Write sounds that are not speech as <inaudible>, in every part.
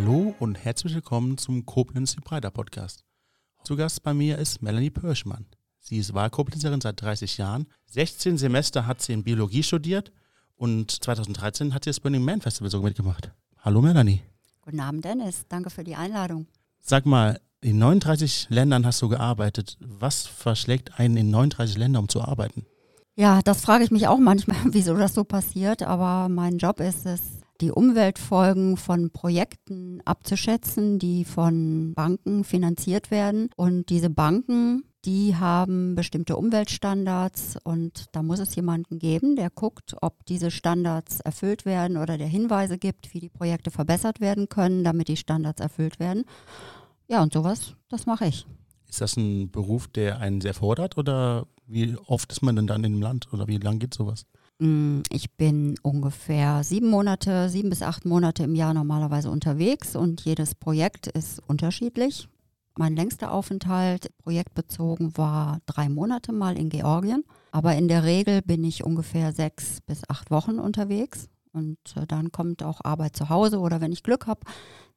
Hallo und herzlich willkommen zum Koblenz Breiter Podcast. Zu Gast bei mir ist Melanie Pörschmann. Sie ist Wahlkoblenzerin seit 30 Jahren. 16 Semester hat sie in Biologie studiert und 2013 hat sie das Burning Man Festival sogar mitgemacht. Hallo Melanie. Guten Abend Dennis, danke für die Einladung. Sag mal, in 39 Ländern hast du gearbeitet. Was verschlägt einen in 39 Ländern, um zu arbeiten? Ja, das frage ich mich auch manchmal, <laughs> wieso das so passiert. Aber mein Job ist es, die Umweltfolgen von Projekten abzuschätzen, die von Banken finanziert werden. Und diese Banken, die haben bestimmte Umweltstandards und da muss es jemanden geben, der guckt, ob diese Standards erfüllt werden oder der Hinweise gibt, wie die Projekte verbessert werden können, damit die Standards erfüllt werden. Ja, und sowas, das mache ich. Ist das ein Beruf, der einen sehr fordert oder wie oft ist man denn dann in dem Land oder wie lange geht sowas? Mm, ich bin ungefähr sieben Monate, sieben bis acht Monate im Jahr normalerweise unterwegs und jedes Projekt ist unterschiedlich. Mein längster Aufenthalt projektbezogen war drei Monate mal in Georgien, aber in der Regel bin ich ungefähr sechs bis acht Wochen unterwegs und äh, dann kommt auch Arbeit zu Hause oder wenn ich Glück habe,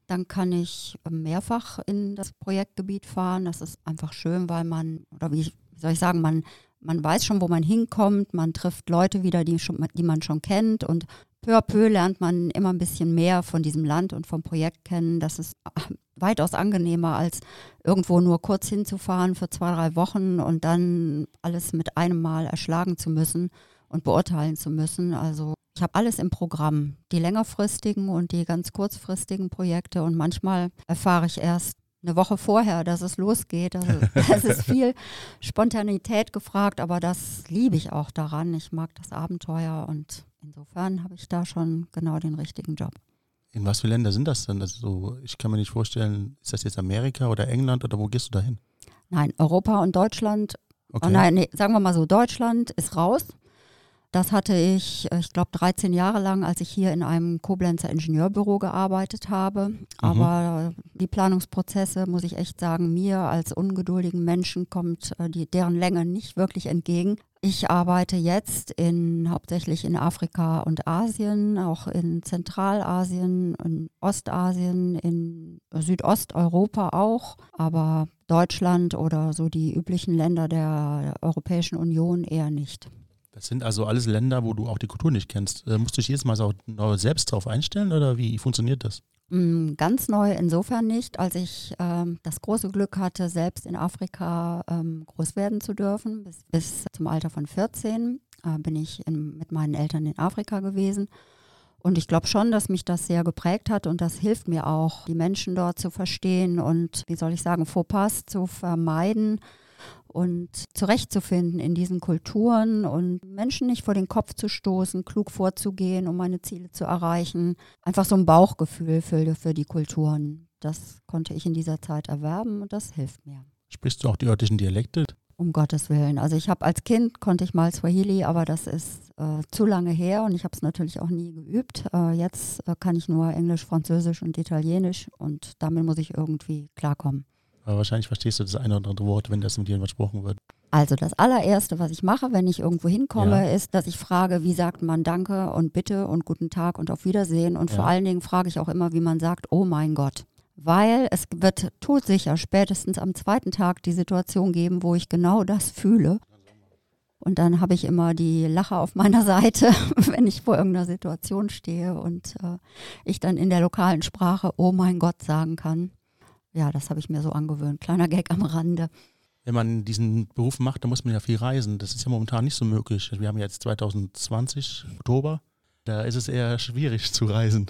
dann kann ich mehrfach in das Projektgebiet fahren. Das ist einfach schön, weil man, oder wie soll ich sagen, man man weiß schon, wo man hinkommt, man trifft Leute wieder, die, schon, die man schon kennt und peu à peu lernt man immer ein bisschen mehr von diesem Land und vom Projekt kennen. Das ist weitaus angenehmer, als irgendwo nur kurz hinzufahren für zwei, drei Wochen und dann alles mit einem Mal erschlagen zu müssen und beurteilen zu müssen. Also ich habe alles im Programm, die längerfristigen und die ganz kurzfristigen Projekte und manchmal erfahre ich erst eine Woche vorher, dass es losgeht. Also, es ist viel Spontanität gefragt, aber das liebe ich auch daran. Ich mag das Abenteuer und insofern habe ich da schon genau den richtigen Job. In was für Länder sind das denn? Also ich kann mir nicht vorstellen, ist das jetzt Amerika oder England oder wo gehst du dahin? Nein, Europa und Deutschland. Okay. Oh nein, nee, sagen wir mal so, Deutschland ist raus. Das hatte ich, äh, ich glaube, 13 Jahre lang, als ich hier in einem Koblenzer Ingenieurbüro gearbeitet habe. Mhm. Aber die Planungsprozesse, muss ich echt sagen, mir als ungeduldigen Menschen kommt äh, die, deren Länge nicht wirklich entgegen. Ich arbeite jetzt in, hauptsächlich in Afrika und Asien, auch in Zentralasien, in Ostasien, in Südosteuropa auch, aber Deutschland oder so die üblichen Länder der Europäischen Union eher nicht. Das sind also alles Länder, wo du auch die Kultur nicht kennst. Äh, musst du dich jedes Mal so selbst drauf einstellen oder wie funktioniert das? Mm, ganz neu insofern nicht, als ich ähm, das große Glück hatte, selbst in Afrika ähm, groß werden zu dürfen. Bis, bis zum Alter von 14 äh, bin ich in, mit meinen Eltern in Afrika gewesen. Und ich glaube schon, dass mich das sehr geprägt hat und das hilft mir auch, die Menschen dort zu verstehen und, wie soll ich sagen, Fauxpas zu vermeiden und zurechtzufinden in diesen Kulturen und Menschen nicht vor den Kopf zu stoßen, klug vorzugehen, um meine Ziele zu erreichen. Einfach so ein Bauchgefühl für, für die Kulturen. Das konnte ich in dieser Zeit erwerben und das hilft mir. Sprichst du auch die örtlichen Dialekte? Um Gottes Willen. Also ich habe als Kind konnte ich mal Swahili, aber das ist äh, zu lange her und ich habe es natürlich auch nie geübt. Äh, jetzt äh, kann ich nur Englisch, Französisch und Italienisch und damit muss ich irgendwie klarkommen. Aber wahrscheinlich verstehst du das eine oder andere Wort, wenn das mit dir versprochen wird. Also das allererste, was ich mache, wenn ich irgendwo hinkomme, ja. ist, dass ich frage, wie sagt man Danke und Bitte und Guten Tag und auf Wiedersehen. Und ja. vor allen Dingen frage ich auch immer, wie man sagt, oh mein Gott. Weil es wird todsicher spätestens am zweiten Tag die Situation geben, wo ich genau das fühle. Und dann habe ich immer die Lache auf meiner <laughs> Seite, wenn ich vor irgendeiner Situation stehe und äh, ich dann in der lokalen Sprache Oh mein Gott sagen kann ja, das habe ich mir so angewöhnt. Kleiner Gag am Rande. Wenn man diesen Beruf macht, dann muss man ja viel reisen. Das ist ja momentan nicht so möglich. Wir haben jetzt 2020, Oktober. Da ist es eher schwierig zu reisen.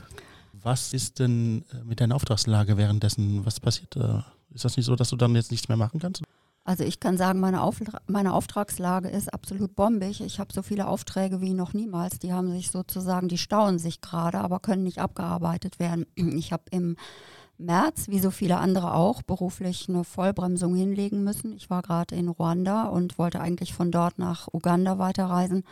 Was ist denn äh, mit deiner Auftragslage währenddessen? Was passiert da? Ist das nicht so, dass du dann jetzt nichts mehr machen kannst? Also ich kann sagen, meine, Auftra meine Auftragslage ist absolut bombig. Ich habe so viele Aufträge wie noch niemals. Die haben sich sozusagen, die stauen sich gerade, aber können nicht abgearbeitet werden. Ich habe im März, wie so viele andere auch, beruflich eine Vollbremsung hinlegen müssen. Ich war gerade in Ruanda und wollte eigentlich von dort nach Uganda weiterreisen.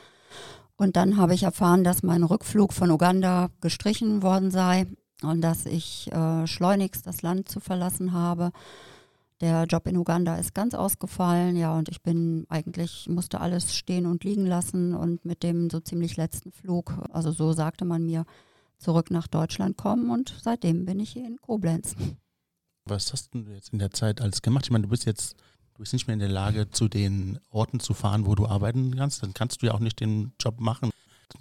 Und dann habe ich erfahren, dass mein Rückflug von Uganda gestrichen worden sei und dass ich äh, schleunigst das Land zu verlassen habe. Der Job in Uganda ist ganz ausgefallen, ja, und ich bin eigentlich, musste alles stehen und liegen lassen und mit dem so ziemlich letzten Flug, also so sagte man mir, zurück nach Deutschland kommen und seitdem bin ich hier in Koblenz. Was hast du jetzt in der Zeit alles gemacht? Ich meine, du bist jetzt, du bist nicht mehr in der Lage, zu den Orten zu fahren, wo du arbeiten kannst. Dann kannst du ja auch nicht den Job machen.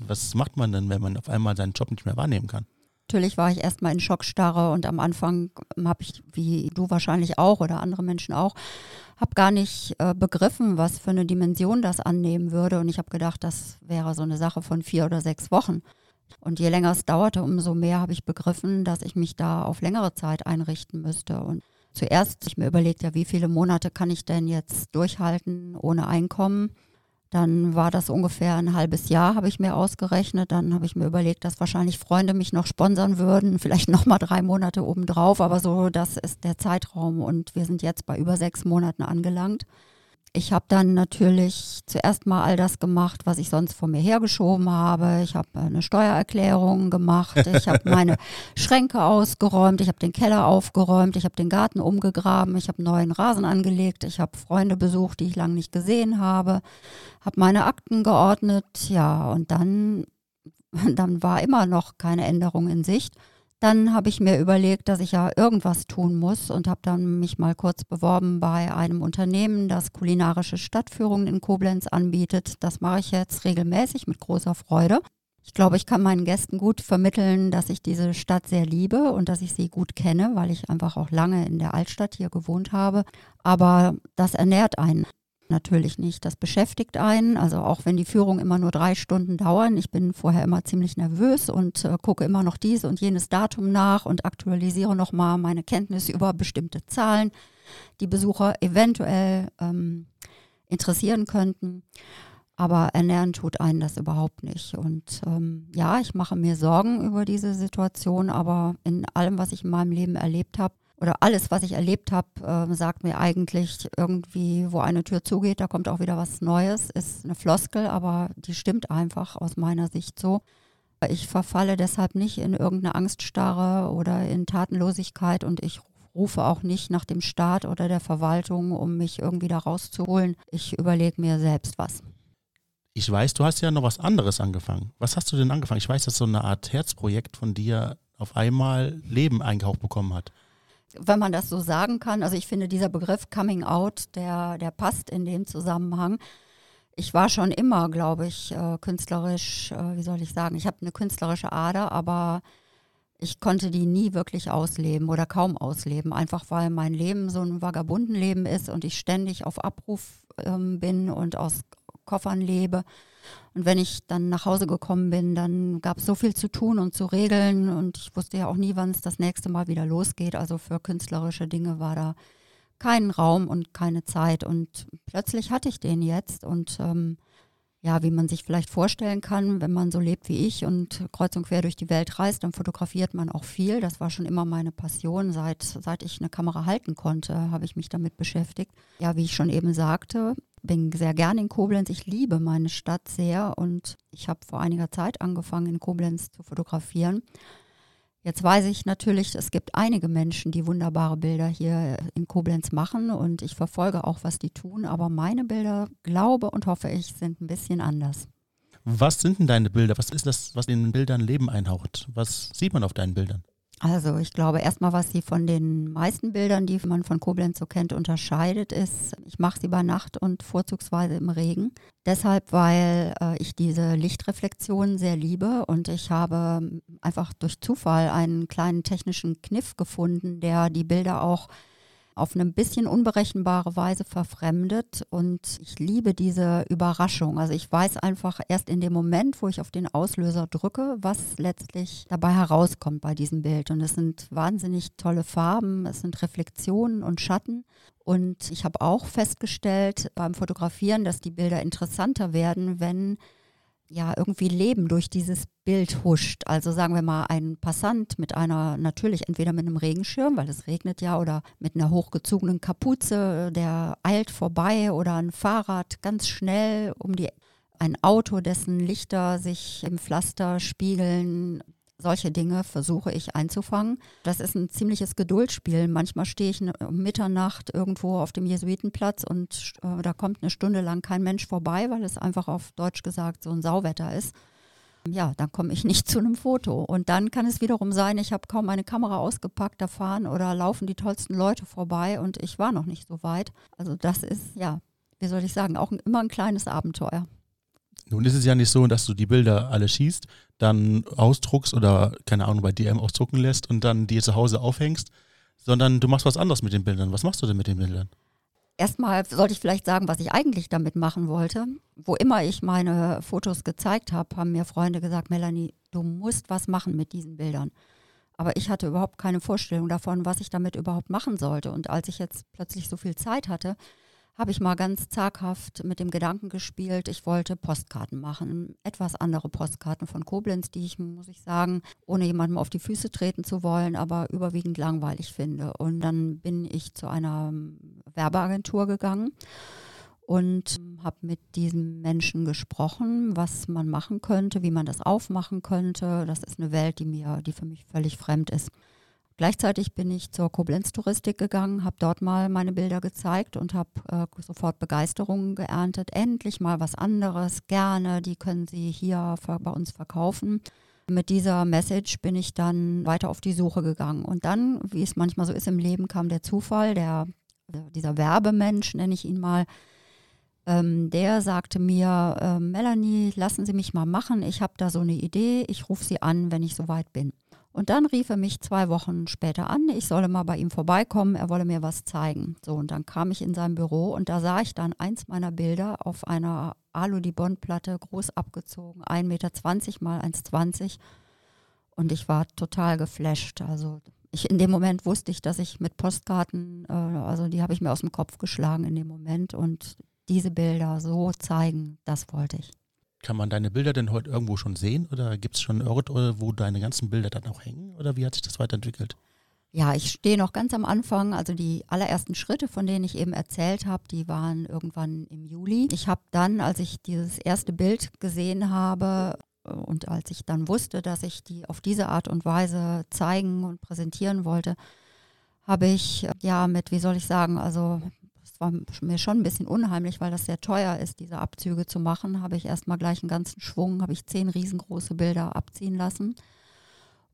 Was macht man denn, wenn man auf einmal seinen Job nicht mehr wahrnehmen kann? Natürlich war ich erstmal in Schockstarre und am Anfang habe ich, wie du wahrscheinlich auch oder andere Menschen auch, habe gar nicht äh, begriffen, was für eine Dimension das annehmen würde. Und ich habe gedacht, das wäre so eine Sache von vier oder sechs Wochen. Und je länger es dauerte, umso mehr habe ich begriffen, dass ich mich da auf längere Zeit einrichten müsste. Und zuerst habe ich mir überlegt, ja, wie viele Monate kann ich denn jetzt durchhalten ohne Einkommen? Dann war das ungefähr ein halbes Jahr, habe ich mir ausgerechnet. Dann habe ich mir überlegt, dass wahrscheinlich Freunde mich noch sponsern würden, <laughs> vielleicht nochmal drei Monate obendrauf. Aber so, das ist der Zeitraum. Und wir sind jetzt bei über sechs Monaten angelangt. Ich habe dann natürlich zuerst mal all das gemacht, was ich sonst vor mir hergeschoben habe. Ich habe eine Steuererklärung gemacht, ich habe <laughs> meine Schränke ausgeräumt, ich habe den Keller aufgeräumt, ich habe den Garten umgegraben, ich habe neuen Rasen angelegt, ich habe Freunde besucht, die ich lange nicht gesehen habe, habe meine Akten geordnet, ja, und dann, <laughs> dann war immer noch keine Änderung in Sicht. Dann habe ich mir überlegt, dass ich ja irgendwas tun muss und habe dann mich mal kurz beworben bei einem Unternehmen, das kulinarische Stadtführungen in Koblenz anbietet. Das mache ich jetzt regelmäßig mit großer Freude. Ich glaube, ich kann meinen Gästen gut vermitteln, dass ich diese Stadt sehr liebe und dass ich sie gut kenne, weil ich einfach auch lange in der Altstadt hier gewohnt habe. Aber das ernährt einen natürlich nicht. Das beschäftigt einen. Also auch wenn die Führungen immer nur drei Stunden dauern. Ich bin vorher immer ziemlich nervös und äh, gucke immer noch dies und jenes Datum nach und aktualisiere nochmal meine Kenntnis über bestimmte Zahlen, die Besucher eventuell ähm, interessieren könnten. Aber ernähren tut einen das überhaupt nicht. Und ähm, ja, ich mache mir Sorgen über diese Situation, aber in allem, was ich in meinem Leben erlebt habe, oder alles, was ich erlebt habe, äh, sagt mir eigentlich irgendwie, wo eine Tür zugeht, da kommt auch wieder was Neues. Ist eine Floskel, aber die stimmt einfach aus meiner Sicht so. Ich verfalle deshalb nicht in irgendeine Angststarre oder in Tatenlosigkeit und ich rufe auch nicht nach dem Staat oder der Verwaltung, um mich irgendwie da rauszuholen. Ich überlege mir selbst was. Ich weiß, du hast ja noch was anderes angefangen. Was hast du denn angefangen? Ich weiß, dass so eine Art Herzprojekt von dir auf einmal Leben eingehaucht bekommen hat wenn man das so sagen kann. Also ich finde, dieser Begriff Coming Out, der, der passt in dem Zusammenhang. Ich war schon immer, glaube ich, äh, künstlerisch, äh, wie soll ich sagen, ich habe eine künstlerische Ader, aber ich konnte die nie wirklich ausleben oder kaum ausleben, einfach weil mein Leben so ein Vagabundenleben ist und ich ständig auf Abruf ähm, bin und aus Koffern lebe. Und wenn ich dann nach Hause gekommen bin, dann gab es so viel zu tun und zu regeln und ich wusste ja auch nie, wann es das nächste Mal wieder losgeht. Also für künstlerische Dinge war da kein Raum und keine Zeit. Und plötzlich hatte ich den jetzt und ähm, ja, wie man sich vielleicht vorstellen kann, wenn man so lebt wie ich und kreuz und quer durch die Welt reist, dann fotografiert man auch viel. Das war schon immer meine Passion. Seit, seit ich eine Kamera halten konnte, habe ich mich damit beschäftigt. Ja, wie ich schon eben sagte, bin sehr gerne in Koblenz. Ich liebe meine Stadt sehr und ich habe vor einiger Zeit angefangen, in Koblenz zu fotografieren. Jetzt weiß ich natürlich, es gibt einige Menschen, die wunderbare Bilder hier in Koblenz machen und ich verfolge auch, was die tun, aber meine Bilder, glaube und hoffe ich, sind ein bisschen anders. Was sind denn deine Bilder? Was ist das, was in den Bildern Leben einhaucht? Was sieht man auf deinen Bildern? Also ich glaube erstmal, was sie von den meisten Bildern, die man von Koblenz so kennt, unterscheidet, ist, ich mache sie bei Nacht und vorzugsweise im Regen. Deshalb, weil äh, ich diese Lichtreflexion sehr liebe und ich habe einfach durch Zufall einen kleinen technischen Kniff gefunden, der die Bilder auch auf eine bisschen unberechenbare Weise verfremdet und ich liebe diese Überraschung. Also ich weiß einfach erst in dem Moment, wo ich auf den Auslöser drücke, was letztlich dabei herauskommt bei diesem Bild. Und es sind wahnsinnig tolle Farben, es sind Reflexionen und Schatten. Und ich habe auch festgestellt beim Fotografieren, dass die Bilder interessanter werden, wenn ja irgendwie Leben durch dieses Bild huscht. Also sagen wir mal, ein Passant mit einer, natürlich entweder mit einem Regenschirm, weil es regnet ja, oder mit einer hochgezogenen Kapuze, der eilt vorbei oder ein Fahrrad ganz schnell um die ein Auto, dessen Lichter sich im Pflaster spiegeln, solche Dinge versuche ich einzufangen. Das ist ein ziemliches Geduldsspiel. Manchmal stehe ich um Mitternacht irgendwo auf dem Jesuitenplatz und äh, da kommt eine Stunde lang kein Mensch vorbei, weil es einfach auf Deutsch gesagt so ein Sauwetter ist. ja, dann komme ich <laughs> nicht zu einem Foto. Und dann kann es wiederum sein, ich habe kaum meine Kamera ausgepackt, da fahren oder laufen die tollsten Leute vorbei und ich war noch nicht so weit. Also das ist, ja, wie soll ich sagen, auch immer ein kleines Abenteuer. Nun ist es ja nicht so, dass du die Bilder alle schießt, dann ausdruckst oder, keine Ahnung, bei DM ausdrucken lässt und dann die zu Hause aufhängst, sondern du machst was anderes mit den Bildern. Was machst du denn mit den Bildern? Erstmal sollte ich vielleicht sagen, was ich eigentlich damit machen wollte. Wo immer ich meine Fotos gezeigt habe, haben mir Freunde gesagt, Melanie, du musst was machen mit diesen Bildern. Aber ich hatte überhaupt keine Vorstellung davon, was ich damit überhaupt machen sollte. Und als ich jetzt plötzlich so viel Zeit hatte, habe ich mal ganz zaghaft mit dem Gedanken gespielt, ich wollte Postkarten machen. Etwas andere Postkarten von Koblenz, die ich, muss ich sagen, ohne jemandem auf die Füße treten zu wollen, aber überwiegend langweilig finde. Und dann bin ich zu einer Werbeagentur gegangen und habe mit diesen Menschen gesprochen, was man machen könnte, wie man das aufmachen könnte. Das ist eine Welt, die mir, die für mich völlig fremd ist. Gleichzeitig bin ich zur Koblenz-Touristik gegangen, habe dort mal meine Bilder gezeigt und habe äh, sofort Begeisterung geerntet. Endlich mal was anderes, gerne, die können Sie hier bei uns verkaufen. Mit dieser Message bin ich dann weiter auf die Suche gegangen. Und dann, wie es manchmal so ist im Leben, kam der Zufall, der, dieser Werbemensch, nenne ich ihn mal, ähm, der sagte mir, äh, Melanie, lassen Sie mich mal machen, ich habe da so eine Idee, ich rufe Sie an, wenn ich soweit bin. Und dann rief er mich zwei Wochen später an, ich solle mal bei ihm vorbeikommen, er wolle mir was zeigen. So, und dann kam ich in sein Büro und da sah ich dann eins meiner Bilder auf einer Alu-Dibond-Platte, groß abgezogen, 1,20 Meter mal 1,20 und ich war total geflasht. Also ich, in dem Moment wusste ich, dass ich mit Postkarten, äh, also die habe ich mir aus dem Kopf geschlagen in dem Moment und diese Bilder so zeigen, das wollte ich. Kann man deine Bilder denn heute irgendwo schon sehen oder gibt es schon einen Ort, wo deine ganzen Bilder dann auch hängen oder wie hat sich das weiterentwickelt? Ja, ich stehe noch ganz am Anfang. Also die allerersten Schritte, von denen ich eben erzählt habe, die waren irgendwann im Juli. Ich habe dann, als ich dieses erste Bild gesehen habe äh, und als ich dann wusste, dass ich die auf diese Art und Weise zeigen und präsentieren wollte, habe ich ja mit, wie soll ich sagen, also war mir schon ein bisschen unheimlich, weil das sehr teuer ist, diese Abzüge zu machen. Habe ich erstmal gleich einen ganzen Schwung, habe ich zehn riesengroße Bilder abziehen lassen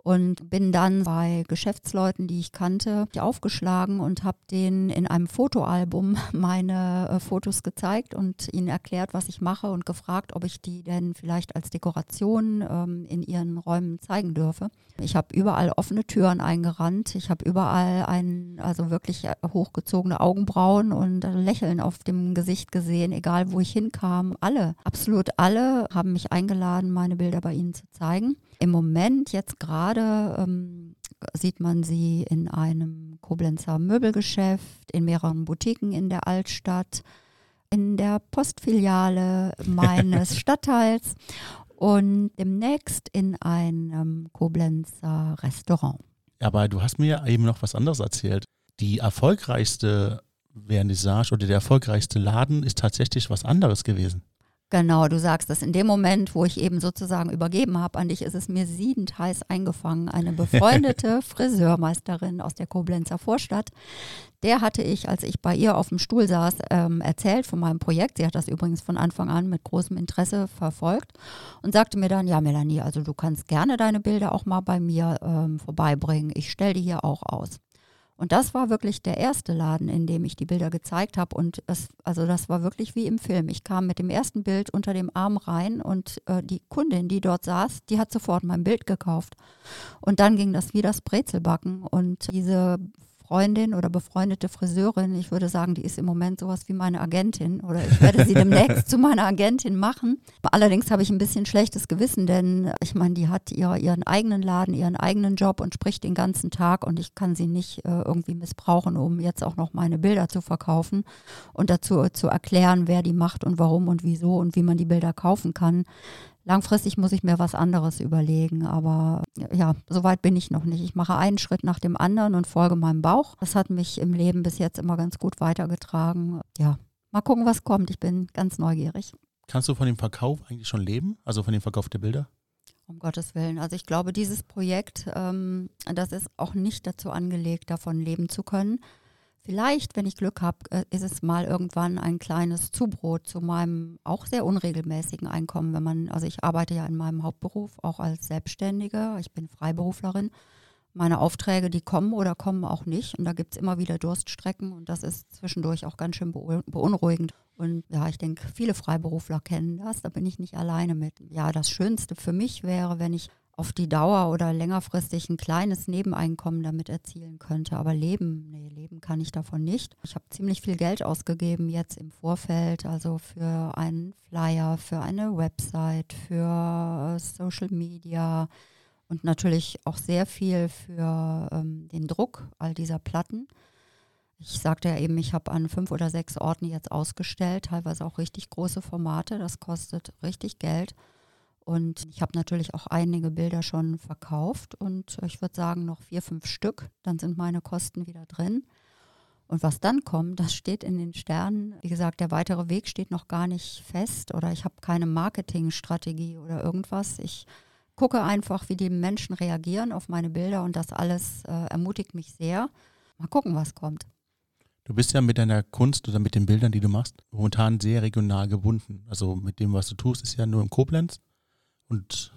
und bin dann bei Geschäftsleuten, die ich kannte, aufgeschlagen und habe denen in einem Fotoalbum <laughs> meine äh, Fotos gezeigt und ihnen erklärt, was ich mache und gefragt, ob ich die denn vielleicht als Dekoration ähm, in ihren Räumen zeigen dürfe. Ich habe überall offene Türen eingerannt. Ich habe überall ein, also wirklich äh, hochgezogene Augenbrauen und Lächeln auf dem Gesicht gesehen, egal wo ich hinkam. Alle, absolut alle haben mich eingeladen, meine Bilder bei ihnen zu zeigen. Im Moment, jetzt gerade, ähm, sieht man sie in einem Koblenzer Möbelgeschäft, in mehreren Boutiquen in der Altstadt, in der Postfiliale <laughs> meines Stadtteils und demnächst in einem Koblenzer Restaurant. Aber du hast mir eben noch was anderes erzählt. Die erfolgreichste Vernissage oder der erfolgreichste Laden ist tatsächlich was anderes gewesen. Genau, du sagst das. In dem Moment, wo ich eben sozusagen übergeben habe an dich, ist es mir siedend heiß eingefangen. Eine <laughs> befreundete Friseurmeisterin aus der Koblenzer Vorstadt, der hatte ich, als ich bei ihr auf dem Stuhl saß, ähm, erzählt von meinem Projekt. Sie hat das übrigens von Anfang an mit großem Interesse verfolgt und sagte mir dann, ja Melanie, also du kannst gerne deine Bilder auch mal bei mir ähm, vorbeibringen. Ich stelle die hier auch aus. Und das war wirklich der erste Laden, in dem ich die Bilder gezeigt habe. Und es, also das war wirklich wie im Film. Ich kam mit dem ersten Bild unter dem Arm rein und äh, die Kundin, die dort saß, die hat sofort mein Bild gekauft. Und dann ging das wie das Brezelbacken. Und diese Freundin oder befreundete Friseurin, ich würde sagen, die ist im Moment sowas wie meine Agentin oder ich werde sie demnächst <laughs> zu meiner Agentin machen. Allerdings habe ich ein bisschen schlechtes Gewissen, denn ich meine, die hat ihr, ihren eigenen Laden, ihren eigenen Job und spricht den ganzen Tag und ich kann sie nicht äh, irgendwie missbrauchen, um jetzt auch noch meine Bilder zu verkaufen und dazu zu erklären, wer die macht und warum und wieso und wie man die Bilder kaufen kann. Langfristig muss ich mir was anderes überlegen, aber ja, so weit bin ich noch nicht. Ich mache einen Schritt nach dem anderen und folge meinem Bauch. Das hat mich im Leben bis jetzt immer ganz gut weitergetragen. Ja, mal gucken, was kommt. Ich bin ganz neugierig. Kannst du von dem Verkauf eigentlich schon leben? Also von dem Verkauf der Bilder? Um Gottes Willen. Also ich glaube, dieses Projekt, ähm, das ist auch nicht dazu angelegt, davon leben zu können. Vielleicht, wenn ich Glück habe, äh, ist es mal irgendwann ein kleines Zubrot zu meinem auch sehr unregelmäßigen Einkommen, wenn man, also ich arbeite ja in meinem Hauptberuf auch als Selbstständige, ich bin Freiberuflerin. Meine Aufträge, die kommen oder kommen auch nicht. Und da gibt es immer wieder Durststrecken und das ist zwischendurch auch ganz schön beunruhigend. Und ja, ich denke, viele Freiberufler kennen das, da bin ich nicht alleine mit. Ja, das Schönste für mich wäre, wenn ich auf die Dauer oder längerfristig ein kleines Nebeneinkommen damit erzielen könnte. Aber leben, nee, leben kann ich davon nicht. Ich habe ziemlich viel Geld ausgegeben jetzt im Vorfeld, also für einen Flyer, für eine Website, für äh, Social Media und natürlich auch sehr viel für ähm, den Druck all dieser Platten. Ich sagte ja eben, ich habe an fünf oder sechs Orten jetzt ausgestellt, teilweise auch richtig große Formate. Das kostet richtig Geld. Und ich habe natürlich auch einige Bilder schon verkauft und ich würde sagen noch vier, fünf Stück. Dann sind meine Kosten wieder drin. Und was dann kommt, das steht in den Sternen. Wie gesagt, der weitere Weg steht noch gar nicht fest oder ich habe keine Marketingstrategie oder irgendwas. Ich gucke einfach, wie die Menschen reagieren auf meine Bilder und das alles äh, ermutigt mich sehr. Mal gucken, was kommt. Du bist ja mit deiner Kunst oder mit den Bildern, die du machst, momentan sehr regional gebunden. Also mit dem, was du tust, ist ja nur in Koblenz und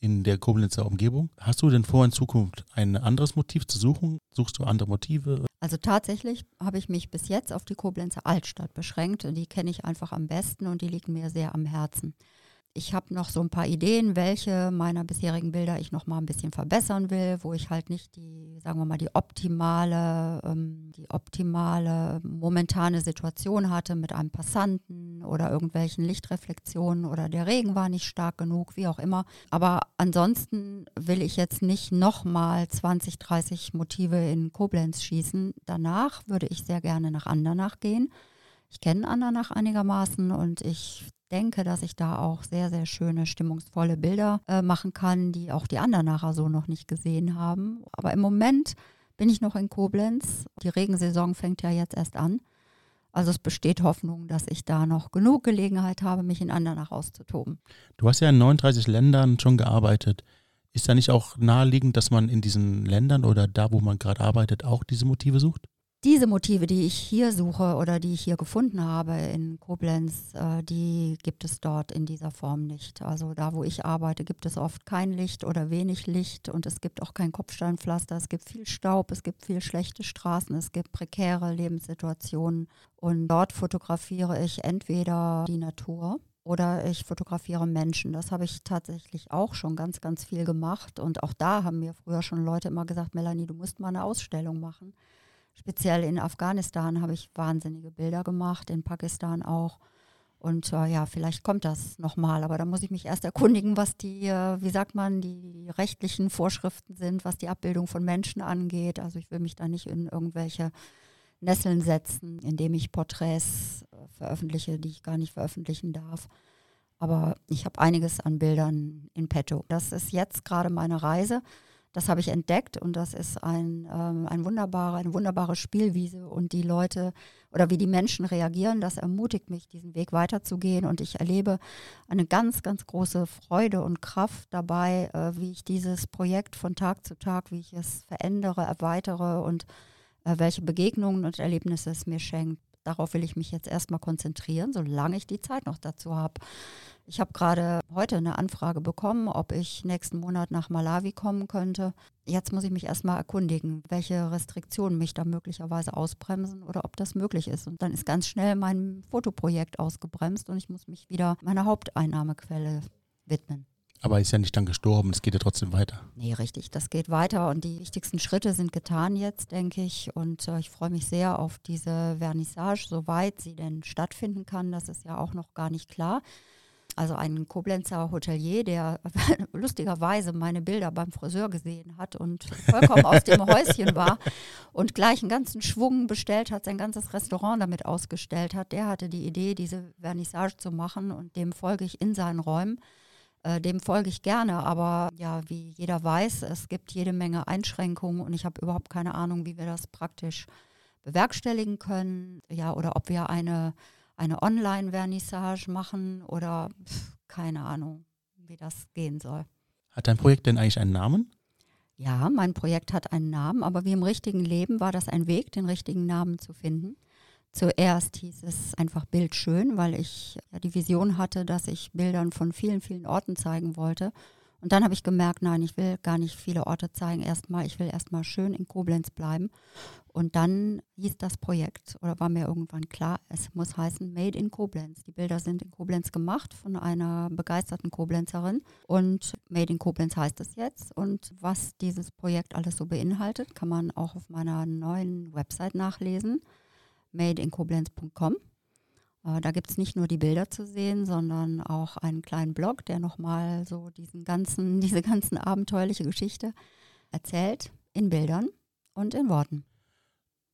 in der Koblenzer Umgebung. Hast du denn vor, in Zukunft ein anderes Motiv zu suchen? Suchst du andere Motive? Also tatsächlich habe ich mich bis jetzt auf die Koblenzer Altstadt beschränkt. Die kenne ich einfach am besten und die liegt mir sehr am Herzen. Ich habe noch so ein paar Ideen, welche meiner bisherigen Bilder ich noch mal ein bisschen verbessern will, wo ich halt nicht die, sagen wir mal, die optimale, ähm, die optimale momentane Situation hatte mit einem Passanten oder irgendwelchen Lichtreflexionen oder der Regen war nicht stark genug, wie auch immer. Aber ansonsten will ich jetzt nicht noch mal 20, 30 Motive in Koblenz schießen. Danach würde ich sehr gerne nach Andernach gehen. Ich kenne Andernach einigermaßen und ich denke, dass ich da auch sehr, sehr schöne, stimmungsvolle Bilder äh, machen kann, die auch die anderen nachher so noch nicht gesehen haben. Aber im Moment bin ich noch in Koblenz. Die Regensaison fängt ja jetzt erst an. Also es besteht Hoffnung, dass ich da noch genug Gelegenheit habe, mich in Andernach auszutoben. Du hast ja in 39 Ländern schon gearbeitet. Ist da nicht auch naheliegend, dass man in diesen Ländern oder da, wo man gerade arbeitet, auch diese Motive sucht? Diese Motive, die ich hier suche oder die ich hier gefunden habe in Koblenz, äh, die gibt es dort in dieser Form nicht. Also da, wo ich arbeite, gibt es oft kein Licht oder wenig Licht und es gibt auch kein Kopfsteinpflaster. Es gibt viel Staub, es gibt viel schlechte Straßen, es gibt prekäre Lebenssituationen und dort fotografiere ich entweder die Natur oder ich fotografiere Menschen. Das habe ich tatsächlich auch schon ganz, ganz viel gemacht. Und auch da haben mir früher schon Leute immer gesagt, Melanie, du musst mal eine Ausstellung machen. Speziell in Afghanistan habe ich wahnsinnige Bilder gemacht, in Pakistan auch. Und äh, ja, vielleicht kommt das nochmal, aber da muss ich mich erst erkundigen, was die, äh, wie sagt man, die rechtlichen Vorschriften sind, was die Abbildung von Menschen angeht. Also ich will mich da nicht in irgendwelche Nesseln setzen, indem ich Porträts äh, veröffentliche, die ich gar nicht veröffentlichen darf. Aber ich habe einiges an Bildern in petto. Das ist jetzt gerade meine Reise. Das habe ich entdeckt und das ist ein, ähm, ein wunderbare, eine wunderbare Spielwiese und die Leute oder wie die Menschen reagieren, das ermutigt mich, diesen Weg weiterzugehen und ich erlebe eine ganz, ganz große Freude und Kraft dabei, äh, wie ich dieses Projekt von Tag zu Tag, wie ich es verändere, erweitere und äh, welche Begegnungen und Erlebnisse es mir schenkt. Darauf will ich mich jetzt erstmal konzentrieren, solange ich die Zeit noch dazu habe. Ich habe gerade heute eine Anfrage bekommen, ob ich nächsten Monat nach Malawi kommen könnte. Jetzt muss ich mich erstmal erkundigen, welche Restriktionen mich da möglicherweise ausbremsen oder ob das möglich ist. Und dann ist ganz schnell mein Fotoprojekt ausgebremst und ich muss mich wieder meiner Haupteinnahmequelle widmen. Aber ist ja nicht dann gestorben, es geht ja trotzdem weiter. Nee, richtig, das geht weiter und die wichtigsten Schritte sind getan jetzt, denke ich. Und äh, ich freue mich sehr auf diese Vernissage, soweit sie denn stattfinden kann. Das ist ja auch noch gar nicht klar also ein Koblenzer Hotelier, der <laughs> lustigerweise meine Bilder beim Friseur gesehen hat und vollkommen aus dem <laughs> Häuschen war und gleich einen ganzen Schwung bestellt hat, sein ganzes Restaurant damit ausgestellt hat, der hatte die Idee, diese Vernissage zu machen und dem folge ich in seinen Räumen. Äh, dem folge ich gerne, aber ja, wie jeder weiß, es gibt jede Menge Einschränkungen und ich habe überhaupt keine Ahnung, wie wir das praktisch bewerkstelligen können. Ja, oder ob wir eine eine Online-Vernissage machen oder pf, keine Ahnung, wie das gehen soll. Hat dein Projekt denn eigentlich einen Namen? Ja, mein Projekt hat einen Namen, aber wie im richtigen Leben war das ein Weg, den richtigen Namen zu finden. Zuerst hieß es einfach Bildschön, weil ich ja die Vision hatte, dass ich Bildern von vielen, vielen Orten zeigen wollte. Und dann habe ich gemerkt, nein, ich will gar nicht viele Orte zeigen. Erstmal, ich will erstmal schön in Koblenz bleiben. Und dann hieß das Projekt oder war mir irgendwann klar, es muss heißen Made in Koblenz. Die Bilder sind in Koblenz gemacht von einer begeisterten Koblenzerin und Made in Koblenz heißt es jetzt. Und was dieses Projekt alles so beinhaltet, kann man auch auf meiner neuen Website nachlesen madeinkoblenz.com. Äh, da gibt es nicht nur die Bilder zu sehen, sondern auch einen kleinen Blog, der nochmal so diesen ganzen, <laughs> diese ganzen abenteuerliche Geschichte erzählt in Bildern und in Worten.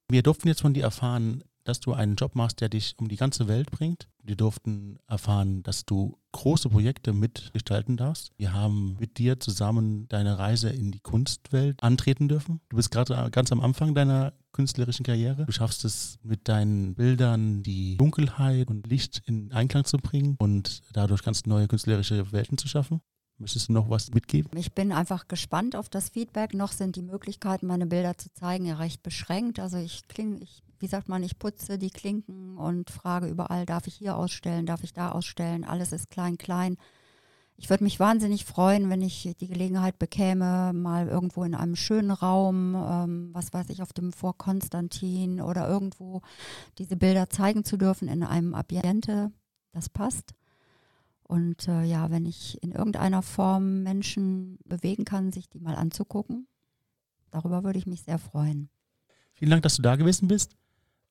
Wir durften jetzt von dir erfahren, dass du einen Job machst, der dich um die ganze Welt bringt. Wir durften erfahren, dass du große Projekte mitgestalten darfst. Wir haben mit dir zusammen deine Reise in die Kunstwelt antreten dürfen. Du bist gerade ganz am Anfang deiner künstlerischen Karriere. Du schaffst es mit deinen Bildern, die Dunkelheit und Licht in Einklang zu bringen und dadurch ganz neue künstlerische Welten zu schaffen. Möchtest du noch was mitgeben? Ich bin einfach gespannt auf das Feedback. Noch sind die Möglichkeiten, meine Bilder zu zeigen, ja recht beschränkt. Also ich klinge, ich, wie sagt man, ich putze die Klinken und frage überall, darf ich hier ausstellen, darf ich da ausstellen? Alles ist klein, klein. Ich würde mich wahnsinnig freuen, wenn ich die Gelegenheit bekäme, mal irgendwo in einem schönen Raum, ähm, was weiß ich, auf dem Vor Konstantin oder irgendwo diese Bilder zeigen zu dürfen in einem Ambiente, das passt. Und äh, ja, wenn ich in irgendeiner Form Menschen bewegen kann, sich die mal anzugucken, darüber würde ich mich sehr freuen. Vielen Dank, dass du da gewesen bist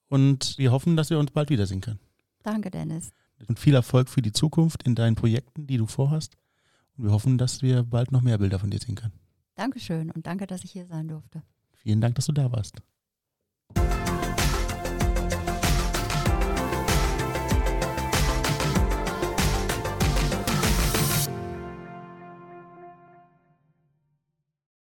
und wir hoffen, dass wir uns bald wiedersehen können. Danke, Dennis. Und viel Erfolg für die Zukunft in deinen Projekten, die du vorhast. Und wir hoffen, dass wir bald noch mehr Bilder von dir sehen können. Dankeschön und danke, dass ich hier sein durfte. Vielen Dank, dass du da warst.